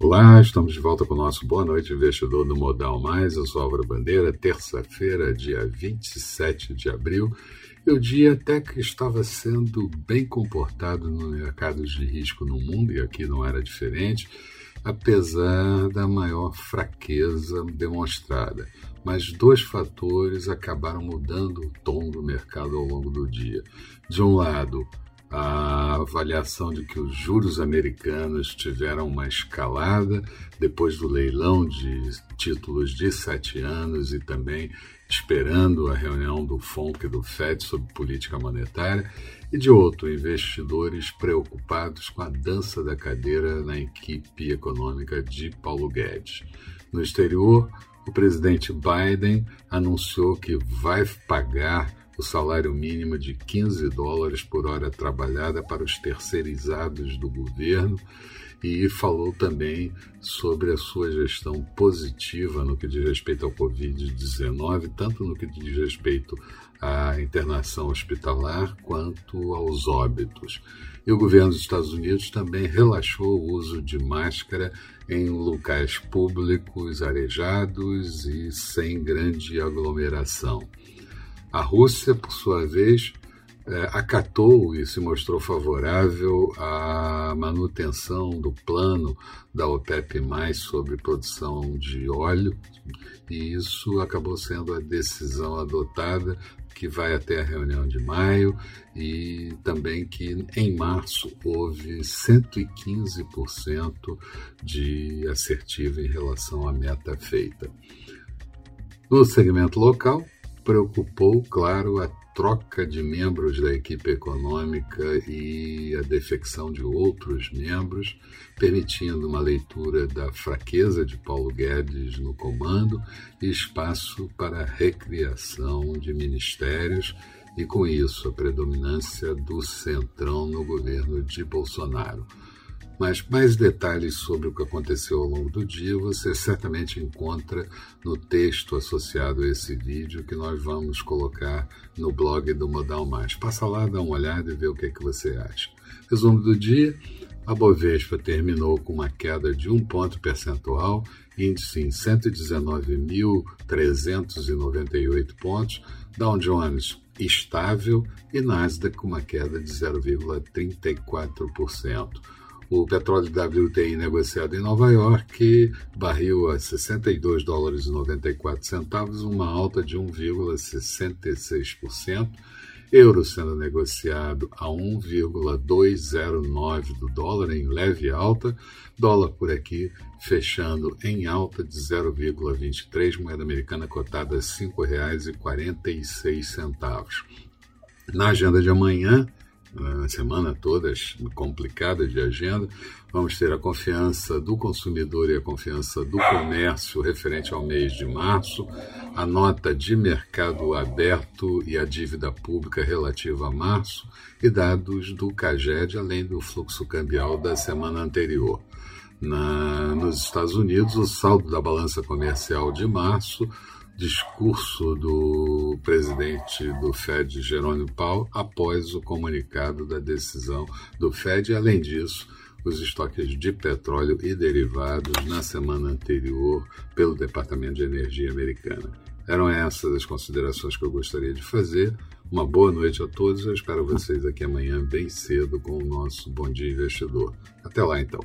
Olá, estamos de volta com o nosso Boa Noite Investidor do Modal Mais. Eu sou Álvaro Bandeira, terça-feira, dia 27 de abril. E o dia até que estava sendo bem comportado no mercados de risco no mundo, e aqui não era diferente, apesar da maior fraqueza demonstrada. Mas dois fatores acabaram mudando o tom do mercado ao longo do dia. De um lado, a avaliação de que os juros americanos tiveram uma escalada depois do leilão de títulos de sete anos e também esperando a reunião do FONC e do FED sobre política monetária, e de outro, investidores preocupados com a dança da cadeira na equipe econômica de Paulo Guedes. No exterior, o presidente Biden anunciou que vai pagar o salário mínimo de 15 dólares por hora trabalhada para os terceirizados do governo e falou também sobre a sua gestão positiva no que diz respeito ao Covid-19, tanto no que diz respeito à internação hospitalar quanto aos óbitos. E o governo dos Estados Unidos também relaxou o uso de máscara em locais públicos arejados e sem grande aglomeração. A Rússia, por sua vez, é, acatou e se mostrou favorável à manutenção do plano da OPEP sobre produção de óleo, e isso acabou sendo a decisão adotada que vai até a reunião de maio e também que em março houve 115% de assertiva em relação à meta feita. No segmento local, preocupou, claro, a troca de membros da equipe econômica e a defecção de outros membros, permitindo uma leitura da fraqueza de Paulo Guedes no comando e espaço para a recriação de ministérios e, com isso, a predominância do centrão no governo de Bolsonaro. Mas mais detalhes sobre o que aconteceu ao longo do dia você certamente encontra no texto associado a esse vídeo que nós vamos colocar no blog do Modal Mais. Passa lá, dá uma olhada e vê o que, é que você acha. Resumo do dia: a Bovespa terminou com uma queda de um ponto percentual, índice em 119.398 pontos, Dow Jones estável e Nasdaq com uma queda de 0,34%. O petróleo WTI negociado em Nova York barril a 62 dólares e 94 centavos, uma alta de 1,66%. Euro sendo negociado a 1,209 do dólar em leve alta, dólar por aqui fechando em alta de 0,23, moeda americana cotada a R$ 5,46. Na agenda de amanhã, a semana toda complicada de agenda. Vamos ter a confiança do consumidor e a confiança do comércio referente ao mês de março, a nota de mercado aberto e a dívida pública relativa a março e dados do CAGED, além do fluxo cambial da semana anterior. Na, nos Estados Unidos, o saldo da balança comercial de março discurso do presidente do Fed, Jerônimo Powell, após o comunicado da decisão do Fed. Além disso, os estoques de petróleo e derivados na semana anterior pelo Departamento de Energia americana. Eram essas as considerações que eu gostaria de fazer. Uma boa noite a todos. Eu espero vocês aqui amanhã bem cedo com o nosso Bom Dia Investidor. Até lá, então.